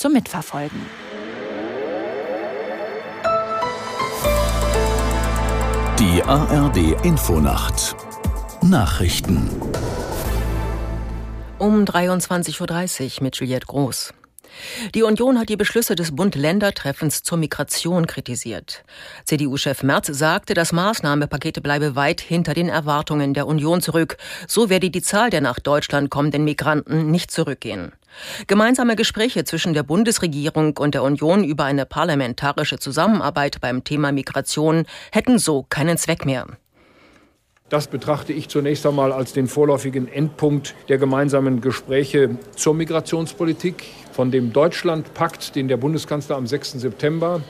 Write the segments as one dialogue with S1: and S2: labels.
S1: zum Mitverfolgen.
S2: Die ARD Infonacht Nachrichten
S3: um 23.30 Uhr mit Juliette Groß. Die Union hat die Beschlüsse des Bund-Länder-Treffens zur Migration kritisiert. CDU-Chef Merz sagte, das Maßnahmenpaket bleibe weit hinter den Erwartungen der Union zurück. So werde die Zahl der nach Deutschland kommenden Migranten nicht zurückgehen. Gemeinsame Gespräche zwischen der Bundesregierung und der Union über eine parlamentarische Zusammenarbeit beim Thema Migration hätten so keinen Zweck mehr.
S4: Das betrachte ich zunächst einmal als den vorläufigen Endpunkt der gemeinsamen Gespräche zur Migrationspolitik. Von dem Deutschlandpakt, den der Bundeskanzler am 6. September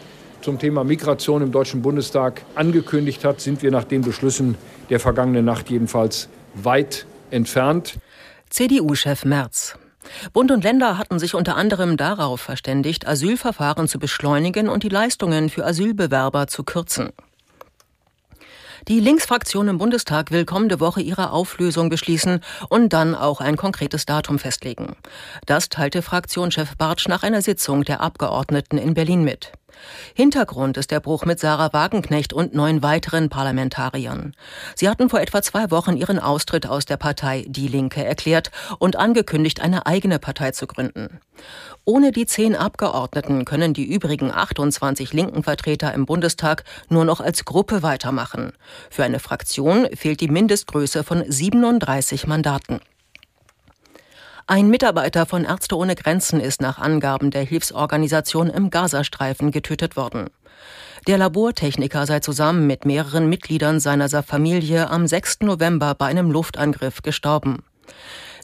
S4: zum Thema Migration im Deutschen Bundestag angekündigt hat, sind wir nach den Beschlüssen der vergangenen Nacht jedenfalls weit entfernt.
S3: CDU-Chef Merz. Bund und Länder hatten sich unter anderem darauf verständigt, Asylverfahren zu beschleunigen und die Leistungen für Asylbewerber zu kürzen. Die Linksfraktion im Bundestag will kommende Woche ihre Auflösung beschließen und dann auch ein konkretes Datum festlegen. Das teilte Fraktionschef Bartsch nach einer Sitzung der Abgeordneten in Berlin mit. Hintergrund ist der Bruch mit Sarah Wagenknecht und neun weiteren Parlamentariern. Sie hatten vor etwa zwei Wochen ihren Austritt aus der Partei Die Linke erklärt und angekündigt, eine eigene Partei zu gründen. Ohne die zehn Abgeordneten können die übrigen 28 linken Vertreter im Bundestag nur noch als Gruppe weitermachen. Für eine Fraktion fehlt die Mindestgröße von 37 Mandaten. Ein Mitarbeiter von Ärzte ohne Grenzen ist nach Angaben der Hilfsorganisation im Gazastreifen getötet worden. Der Labortechniker sei zusammen mit mehreren Mitgliedern seiner Familie am 6. November bei einem Luftangriff gestorben.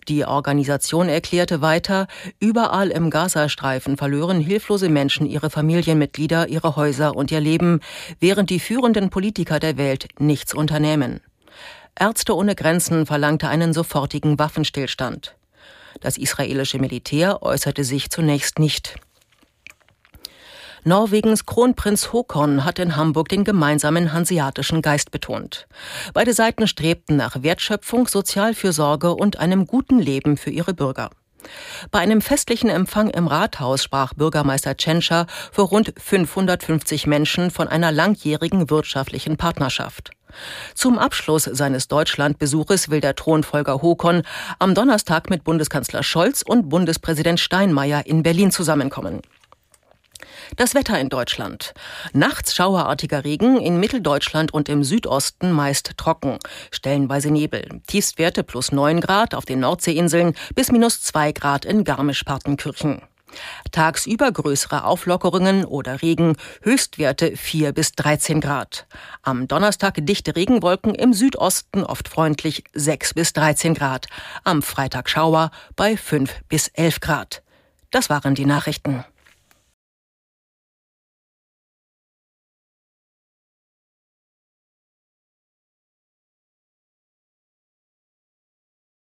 S3: Die Organisation erklärte weiter, überall im Gazastreifen verlören hilflose Menschen ihre Familienmitglieder, ihre Häuser und ihr Leben, während die führenden Politiker der Welt nichts unternehmen. Ärzte ohne Grenzen verlangte einen sofortigen Waffenstillstand. Das israelische Militär äußerte sich zunächst nicht. Norwegens Kronprinz Håkon hat in Hamburg den gemeinsamen hanseatischen Geist betont. Beide Seiten strebten nach Wertschöpfung, Sozialfürsorge und einem guten Leben für ihre Bürger. Bei einem festlichen Empfang im Rathaus sprach Bürgermeister Tschentscher vor rund 550 Menschen von einer langjährigen wirtschaftlichen Partnerschaft. Zum Abschluss seines Deutschlandbesuches will der Thronfolger Håkon am Donnerstag mit Bundeskanzler Scholz und Bundespräsident Steinmeier in Berlin zusammenkommen. Das Wetter in Deutschland. Nachts schauerartiger Regen, in Mitteldeutschland und im Südosten meist trocken. Stellenweise Nebel. Tiefstwerte plus 9 Grad auf den Nordseeinseln bis minus 2 Grad in Garmisch-Partenkirchen. Tagsüber größere Auflockerungen oder Regen, Höchstwerte 4 bis 13 Grad. Am Donnerstag dichte Regenwolken im Südosten oft freundlich 6 bis 13 Grad. Am Freitag Schauer bei 5 bis 11 Grad. Das waren die Nachrichten.